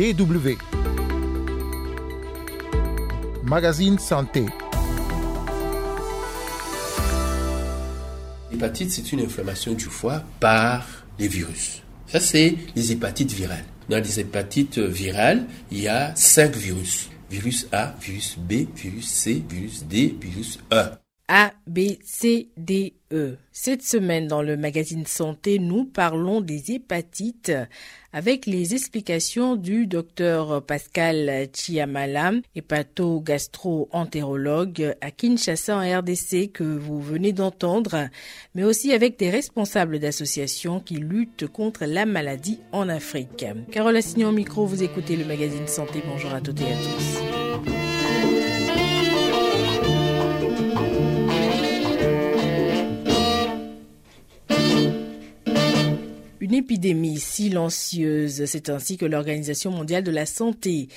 DW. Magazine Santé. L'hépatite, c'est une inflammation du foie par les virus. Ça, c'est les hépatites virales. Dans les hépatites virales, il y a cinq virus. Virus A, virus B, virus C, virus D, virus E. A, B, C, D, E. Cette semaine, dans le magazine Santé, nous parlons des hépatites avec les explications du docteur Pascal Chiamala, hépato-gastro-entérologue à Kinshasa en RDC que vous venez d'entendre, mais aussi avec des responsables d'associations qui luttent contre la maladie en Afrique. Carole Assignon micro, vous écoutez le magazine Santé. Bonjour à toutes et à tous. Épidémie silencieuse, c'est ainsi que l'Organisation mondiale de la santé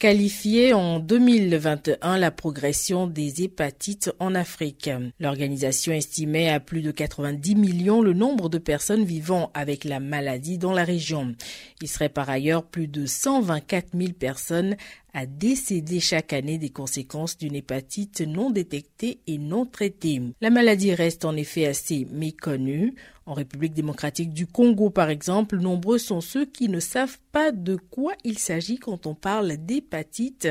qualifiait en 2021 la progression des hépatites en Afrique. L'organisation estimait à plus de 90 millions le nombre de personnes vivant avec la maladie dans la région. Il serait par ailleurs plus de 124 000 personnes à décéder chaque année des conséquences d'une hépatite non détectée et non traitée. La maladie reste en effet assez méconnue. En République démocratique du Congo, par exemple, nombreux sont ceux qui ne savent pas de quoi il s'agit quand on parle d'hépatite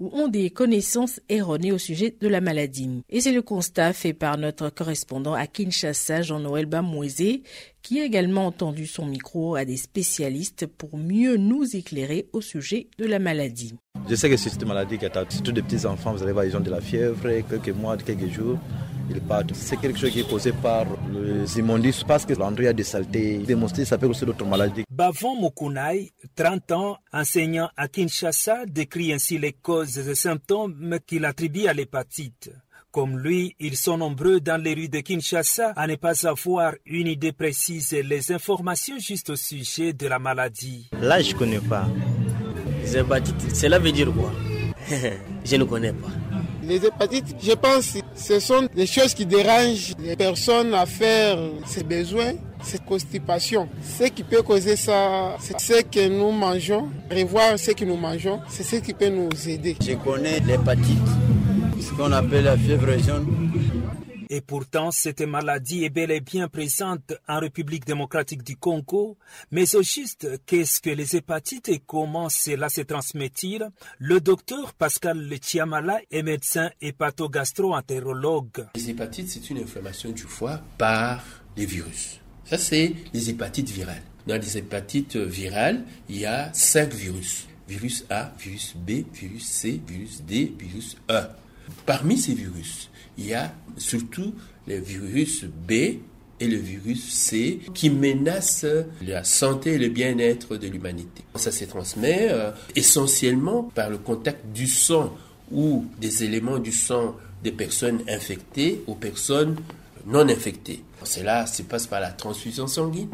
ou ont des connaissances erronées au sujet de la maladie. Et c'est le constat fait par notre correspondant à Kinshasa, Jean-Noël Bamouezé, qui a également entendu son micro à des spécialistes pour mieux nous éclairer au sujet de la maladie. Je sais que c'est une maladie qui attaque surtout des petits enfants. Vous allez voir, ils ont de la fièvre, quelques mois, quelques jours. C'est quelque chose qui est causé par les immondices parce que l'endroit a des saletés. Démontré, ça peut aussi d'autres maladies. Bavon Mokunai, 30 ans, enseignant à Kinshasa, décrit ainsi les causes et symptômes qu'il attribue à l'hépatite. Comme lui, ils sont nombreux dans les rues de Kinshasa à ne pas avoir une idée précise et les informations juste au sujet de la maladie. Là, je ne connais pas. Les hépatites, cela veut dire quoi? Je ne connais pas. Les hépatites, je pense, ce sont des choses qui dérangent les personnes à faire ses besoins, cette constipation. Ce qui peut causer ça, c'est ce que nous mangeons. Revoir ce que nous mangeons, c'est ce qui peut nous aider. Je connais l'hépatite, ce qu'on appelle la fièvre jaune. Et pourtant, cette maladie est bel et bien présente en République démocratique du Congo. Mais au juste, qu'est-ce que les hépatites et comment cela se transmet-il? Le docteur Pascal Lechiamala est médecin hépato-gastro-entérologue. Les hépatites, c'est une inflammation du foie par les virus. Ça, c'est les hépatites virales. Dans les hépatites virales, il y a cinq virus. Virus A, virus B, virus C, virus D, virus E. Parmi ces virus, il y a surtout le virus B et le virus C qui menacent la santé et le bien-être de l'humanité. Ça se transmet euh, essentiellement par le contact du sang ou des éléments du sang des personnes infectées aux personnes non infectées. Cela se passe par la transfusion sanguine,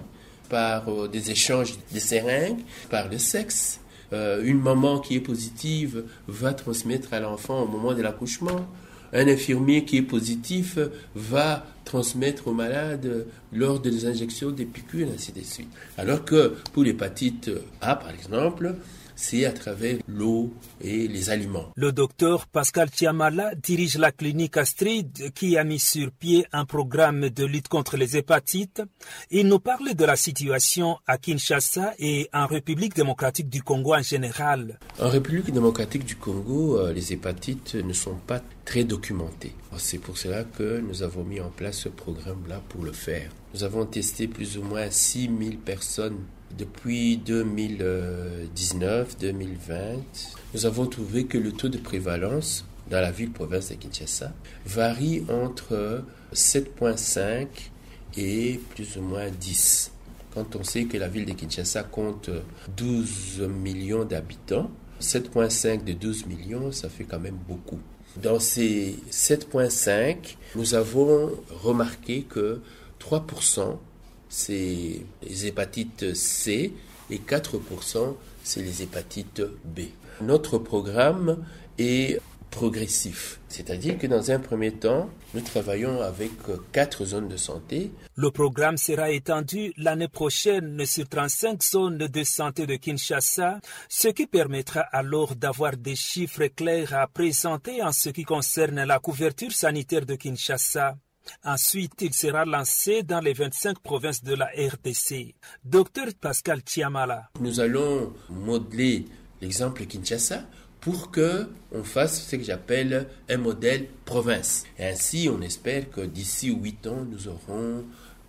par euh, des échanges de seringues, par le sexe. Euh, une maman qui est positive va transmettre à l'enfant au moment de l'accouchement un infirmier qui est positif va transmettre au malade lors des injections des piqûres, ainsi de suite. Alors que pour l'hépatite A, par exemple, c'est à travers l'eau et les aliments. Le docteur Pascal Chiamala dirige la clinique Astrid qui a mis sur pied un programme de lutte contre les hépatites. Il nous parle de la situation à Kinshasa et en République démocratique du Congo en général. En République démocratique du Congo, euh, les hépatites ne sont pas très documentées. C'est pour cela que nous avons mis en place ce programme-là pour le faire. Nous avons testé plus ou moins 6000 personnes depuis 2019-2020, nous avons trouvé que le taux de prévalence dans la ville-province de Kinshasa varie entre 7,5 et plus ou moins 10. Quand on sait que la ville de Kinshasa compte 12 millions d'habitants, 7,5 de 12 millions, ça fait quand même beaucoup. Dans ces 7,5, nous avons remarqué que 3% c'est les hépatites C et 4% c'est les hépatites B. Notre programme est progressif. C'est-à-dire que dans un premier temps, nous travaillons avec quatre zones de santé. Le programme sera étendu l'année prochaine sur 35 zones de santé de Kinshasa, ce qui permettra alors d'avoir des chiffres clairs à présenter en ce qui concerne la couverture sanitaire de Kinshasa. Ensuite, il sera lancé dans les 25 provinces de la RDC. Docteur Pascal Chiamala. Nous allons modeler l'exemple Kinshasa pour que on fasse ce que j'appelle un modèle province. Et ainsi, on espère que d'ici 8 ans, nous aurons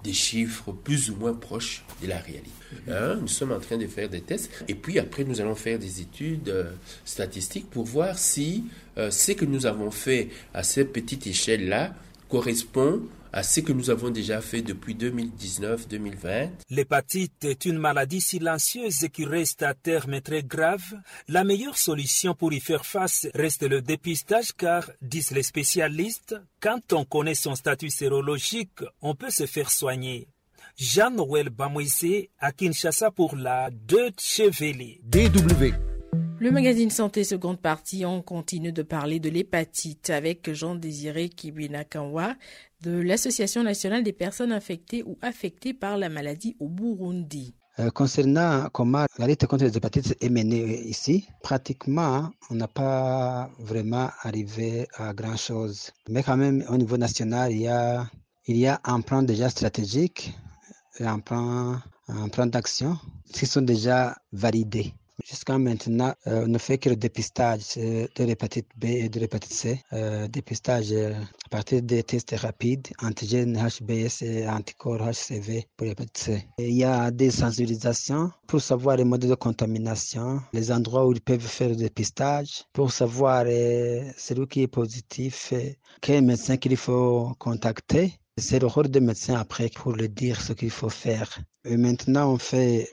des chiffres plus ou moins proches de la réalité. Hein, nous sommes en train de faire des tests et puis après nous allons faire des études euh, statistiques pour voir si euh, ce que nous avons fait à cette petite échelle-là correspond à ce que nous avons déjà fait depuis 2019-2020. L'hépatite est une maladie silencieuse qui reste à terme très grave. La meilleure solution pour y faire face reste le dépistage car, disent les spécialistes, quand on connaît son statut sérologique, on peut se faire soigner. Jean-Noël Bamoisé à Kinshasa pour la Deutsche Welle. DW. Le magazine Santé seconde partie, on continue de parler de l'hépatite avec Jean-Désiré Kibinakanwa de l'Association nationale des personnes infectées ou affectées par la maladie au Burundi. Euh, concernant comment la lutte contre les hépatites est menée ici, pratiquement, on n'a pas vraiment arrivé à grand-chose. Mais quand même, au niveau national, il y a, il y a un plan déjà stratégique, un plan, un plan d'action qui sont déjà validés. Jusqu'à maintenant, euh, on ne fait que le dépistage euh, de l'hépatite B et de l'hépatite C. Euh, dépistage à partir des tests rapides, antigènes HBS et anticorps HCV pour l'hépatite C. il y a des sensibilisations pour savoir les modes de contamination, les endroits où ils peuvent faire le dépistage, pour savoir celui qui est positif, quel médecin qu'il faut contacter. C'est le rôle des médecins après pour le dire ce qu'il faut faire. Et maintenant, on fait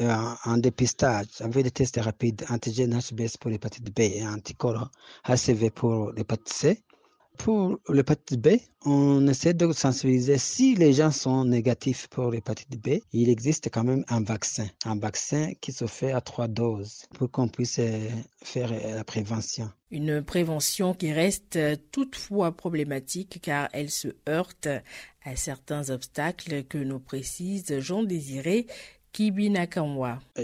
un dépistage avec des tests rapides antigènes HBS pour l'hépatite B et anticorps HCV pour l'hépatite C. Pour l'hépatite B, on essaie de sensibiliser. Si les gens sont négatifs pour l'hépatite B, il existe quand même un vaccin. Un vaccin qui se fait à trois doses pour qu'on puisse euh, faire euh, la prévention. Une prévention qui reste toutefois problématique car elle se heurte à certains obstacles que nous précise Jean Désiré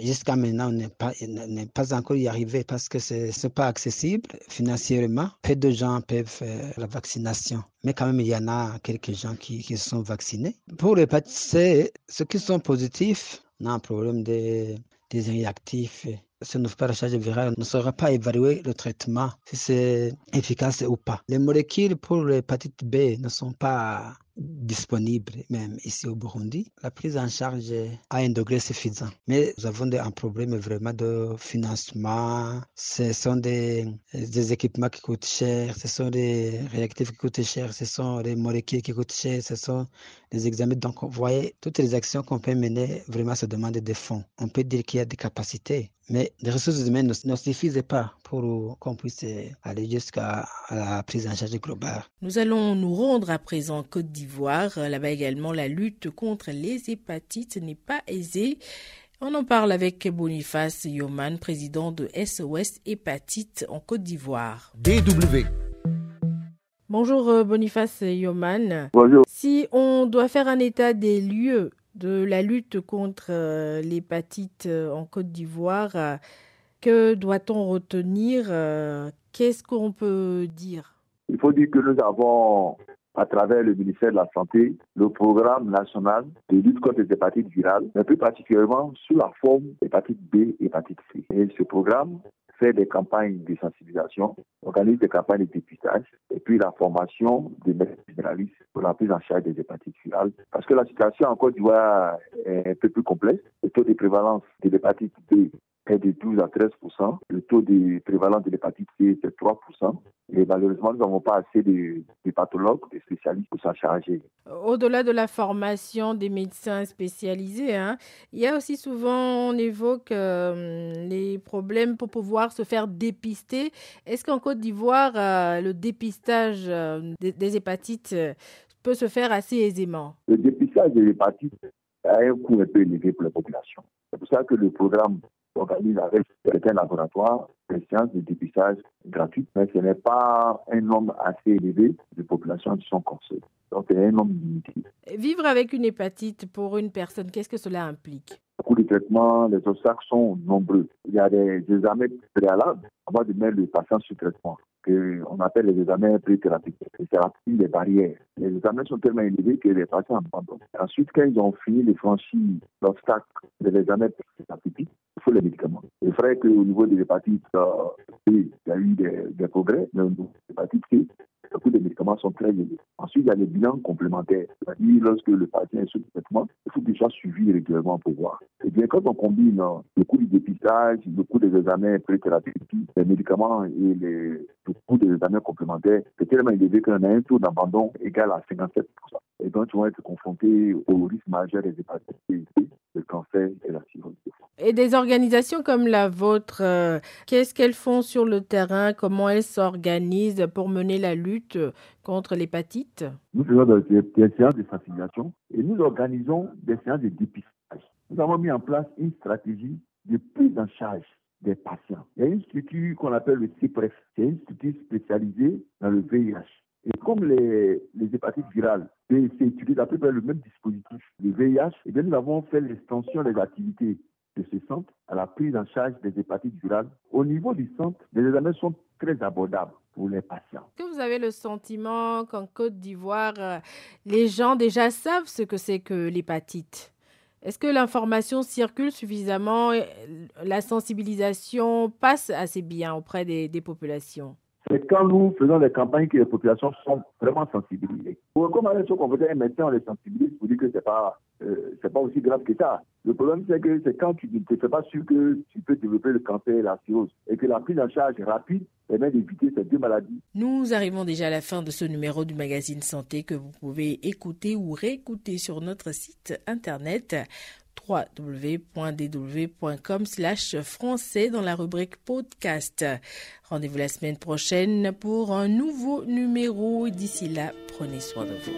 Jusqu'à maintenant, on n'est pas, encore arrivé parce que ce n'est pas accessible financièrement. Peu de gens peuvent faire la vaccination. Mais quand même, il y en a quelques gens qui, sont vaccinés. Pour l'hépatite C, ceux qui sont positifs, on a un problème des, des réactifs ce nouveau parachage viral ne saura pas évaluer le traitement, si c'est efficace ou pas. Les molécules pour l'hépatite B ne sont pas disponible même ici au Burundi. La prise en charge à un degré suffisant. Mais nous avons un problème vraiment de financement. Ce sont des, des équipements qui coûtent cher, ce sont des réactifs qui coûtent cher, ce sont des molécules qui coûtent cher, ce sont des examens. Donc, vous voyez, toutes les actions qu'on peut mener vraiment se demandent des fonds. On peut dire qu'il y a des capacités, mais les ressources humaines ne, ne suffisent pas pour qu'on puisse aller jusqu'à la prise en charge globale. Nous allons nous rendre à présent en Côte d'Ivoire. Là-bas également, la lutte contre les hépatites n'est pas aisée. On en parle avec Boniface Yoman, président de SOS Hépatite en Côte d'Ivoire. DW. Bonjour euh, Boniface Yoman. Bonjour. Si on doit faire un état des lieux de la lutte contre euh, l'hépatite euh, en Côte d'Ivoire, que doit-on retenir Qu'est-ce qu'on peut dire? Il faut dire que nous avons, à travers le ministère de la Santé, le programme national de lutte contre les hépatites virales, mais plus particulièrement sous la forme hépatite B et hépatite C. Et ce programme fait des campagnes de sensibilisation, organise des campagnes de dépistage et puis la formation des médecins généralistes pour la prise en charge des hépatites virales. Parce que la situation en Côte d'Ivoire est un peu plus complexe. Le taux de prévalence de l'hépatite B est de 12 à 13% Le taux de prévalence de l'hépatite C est de 3 Et malheureusement, nous n'avons pas assez de, pathologues, spécialistes pour s'en charger. Au-delà de la formation des médecins spécialisés, hein, il y a aussi souvent, on évoque euh, les problèmes pour pouvoir se faire dépister. Est-ce qu'en Côte d'Ivoire, euh, le dépistage euh, des, des, hépatites peut se faire assez aisément? Le dépistage des hépatites a un coût un peu élevé pour la population. C'est pour ça que le programme organise avec certains laboratoires des séances de dépistage gratuite, mais ce n'est pas un nombre assez élevé de populations qui sont concernées. Donc, c'est un nombre limité. Vivre avec une hépatite pour une personne, qu'est-ce que cela implique? Beaucoup de traitements, les obstacles sont nombreux. Il y a des examens préalables avant de mettre le patient sur traitement qu'on appelle les examens pré-thérapiques. Les thérapies, les barrières. Les examens sont tellement élevés que les patients abandonnent. Ensuite, quand ils ont fini de franchir l'obstacle de l'examen pré-thérapiques, il faut les médicaments. C'est vrai qu'au niveau des hépatites euh, il y a eu des, des progrès, mais au niveau des hépatites C, beaucoup de médicaments sont très élevés. Ensuite, il y a les bilans complémentaires. C'est-à-dire, lorsque le patient est sous traitement, il faut qu'il soit suivi régulièrement pour voir. Et bien, quand on combine euh, le coût du dépistage, le coût des examens pré-thérapeutiques, les médicaments et les, le coût des examens complémentaires, c'est tellement élevé qu'on a un taux d'abandon égal à 57%. Et donc, ils vont être confrontés au risque majeur des hépatites le cancer et la cirrhose. Et des organisations comme la vôtre, euh, qu'est-ce qu'elles font sur le terrain? Comment elles s'organisent pour mener la lutte contre l'hépatite? Nous faisons des, séances de sensibilisation et nous organisons des séances de dépistage. Nous avons mis en place une stratégie de prise en charge des patients. Il y a une structure qu'on appelle le CIPREF. C'est une structure spécialisée dans le VIH. Et comme les, les hépatites virales, c'est utilisé à peu près le même dispositif, le VIH, et bien nous avons fait l'extension des activités de ce centre à la prise en charge des hépatites virales. Au niveau du centre, les examens sont très abordables pour les patients. Est-ce que vous avez le sentiment qu'en Côte d'Ivoire, les gens déjà savent ce que c'est que l'hépatite? Est-ce que l'information circule suffisamment La sensibilisation passe assez bien auprès des, des populations? C'est quand nous faisons des campagnes que les populations sont vraiment sensibilisées. Pour comme aller sur un médecin, on les sensibilise pour dire que c'est pas, euh, c'est pas aussi grave que ça. Le problème, c'est que c'est quand tu ne te fais pas sûr que tu peux développer le cancer et la cirrhose et que la prise en charge rapide permet d'éviter ces deux maladies. Nous arrivons déjà à la fin de ce numéro du magazine Santé que vous pouvez écouter ou réécouter sur notre site internet www.dw.com slash français dans la rubrique podcast. Rendez-vous la semaine prochaine pour un nouveau numéro. D'ici là, prenez soin de vous.